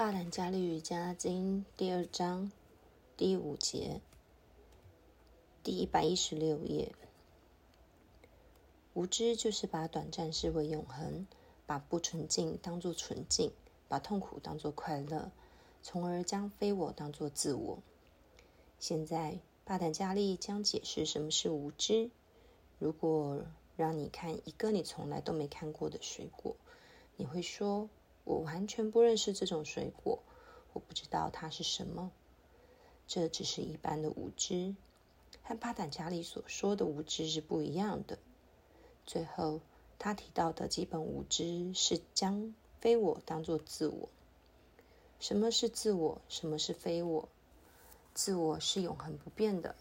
帕坦加利瑜伽经第二章第五节，第一百一十六页。无知就是把短暂视为永恒，把不纯净当作纯净，把痛苦当作快乐，从而将非我当作自我。现在，帕坦加利将解释什么是无知。如果让你看一个你从来都没看过的水果，你会说。我完全不认识这种水果，我不知道它是什么。这只是一般的无知，和巴坦加里所说的无知是不一样的。最后，他提到的基本无知是将非我当作自我。什么是自我？什么是非我？自我是永恒不变的，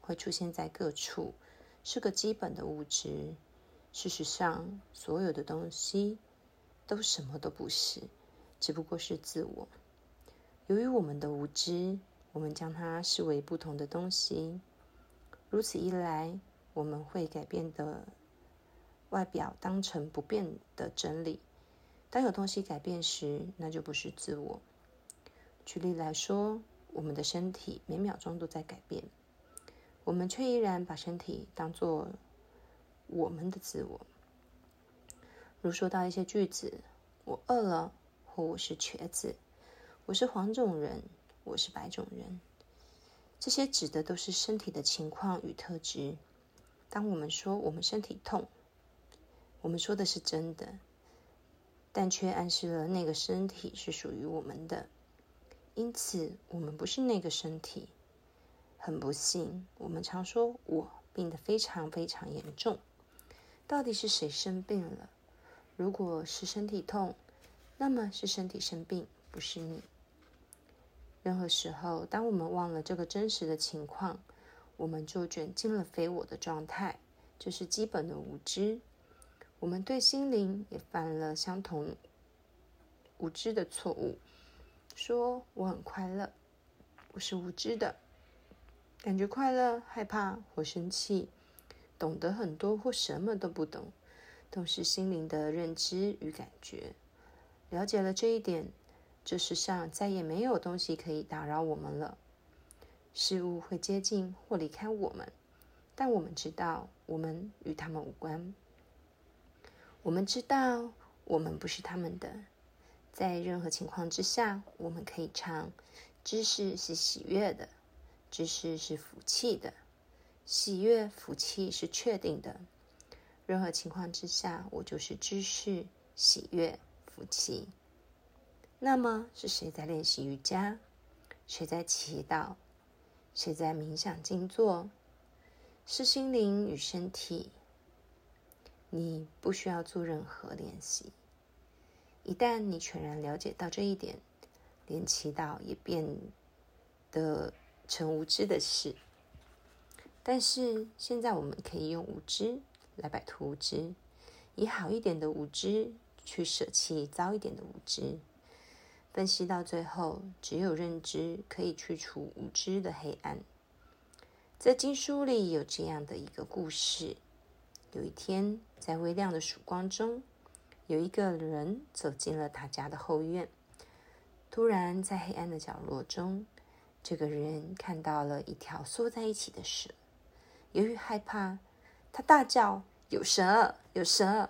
会出现在各处，是个基本的物质。事实上，所有的东西。都什么都不是，只不过是自我。由于我们的无知，我们将它视为不同的东西。如此一来，我们会改变的外表当成不变的真理。当有东西改变时，那就不是自我。举例来说，我们的身体每秒钟都在改变，我们却依然把身体当做我们的自我。如说到一些句子，我饿了，或我是瘸子，我是黄种人，我是白种人，这些指的都是身体的情况与特质。当我们说我们身体痛，我们说的是真的，但却暗示了那个身体是属于我们的，因此我们不是那个身体。很不幸，我们常说我病得非常非常严重。到底是谁生病了？如果是身体痛，那么是身体生病，不是你。任何时候，当我们忘了这个真实的情况，我们就卷进了非我的状态，这是基本的无知。我们对心灵也犯了相同无知的错误，说我很快乐，我是无知的，感觉快乐、害怕或生气，懂得很多或什么都不懂。都是心灵的认知与感觉。了解了这一点，这世上再也没有东西可以打扰我们了。事物会接近或离开我们，但我们知道我们与他们无关。我们知道我们不是他们的。在任何情况之下，我们可以唱：知识是喜悦的，知识是福气的，喜悦、福气是确定的。任何情况之下，我就是知识、喜悦、福气。那么是谁在练习瑜伽？谁在祈祷？谁在冥想静坐？是心灵与身体。你不需要做任何练习。一旦你全然了解到这一点，连祈祷也变得成无知的事。但是现在我们可以用无知。来摆脱无知，以好一点的无知去舍弃糟一点的无知。分析到最后，只有认知可以去除无知的黑暗。在经书里有这样的一个故事：有一天，在微亮的曙光中，有一个人走进了他家的后院。突然，在黑暗的角落中，这个人看到了一条缩在一起的蛇。由于害怕，他大叫：“有蛇！有蛇！”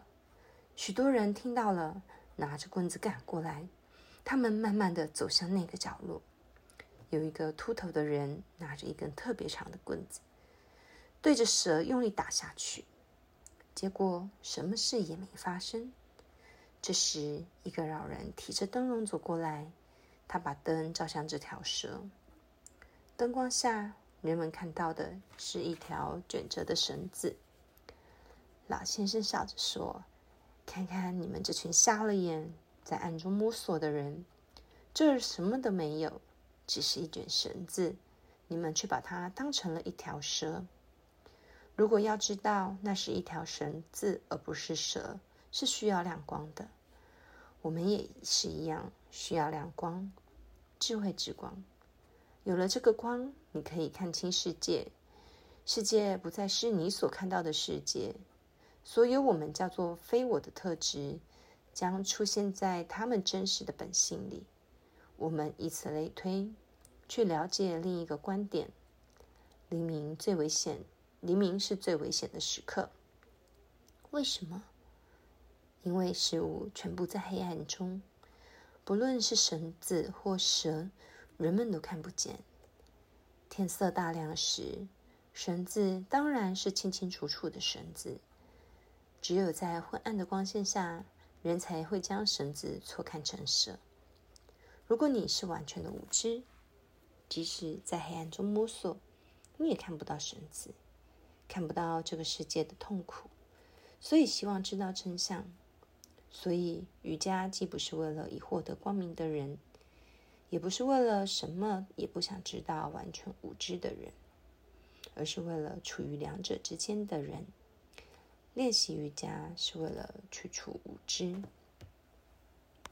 许多人听到了，拿着棍子赶过来。他们慢慢的走向那个角落。有一个秃头的人拿着一根特别长的棍子，对着蛇用力打下去。结果什么事也没发生。这时，一个老人提着灯笼走过来，他把灯照向这条蛇。灯光下，人们看到的是一条卷着的绳子。老先生笑着说：“看看你们这群瞎了眼，在暗中摸索的人，这儿什么都没有，只是一卷绳子。你们却把它当成了一条蛇。如果要知道那是一条绳子而不是蛇，是需要亮光的。我们也是一样，需要亮光，智慧之光。有了这个光，你可以看清世界。世界不再是你所看到的世界。”所有我们叫做非我的特质，将出现在他们真实的本性里。我们以此类推，去了解另一个观点：黎明最危险，黎明是最危险的时刻。为什么？因为事物全部在黑暗中，不论是绳子或蛇，人们都看不见。天色大亮时，绳子当然是清清楚楚的绳子。只有在昏暗的光线下，人才会将绳子错看成蛇。如果你是完全的无知，即使在黑暗中摸索，你也看不到绳子，看不到这个世界的痛苦。所以，希望知道真相。所以，瑜伽既不是为了以获得光明的人，也不是为了什么也不想知道、完全无知的人，而是为了处于两者之间的人。练习瑜伽是为了去除无知。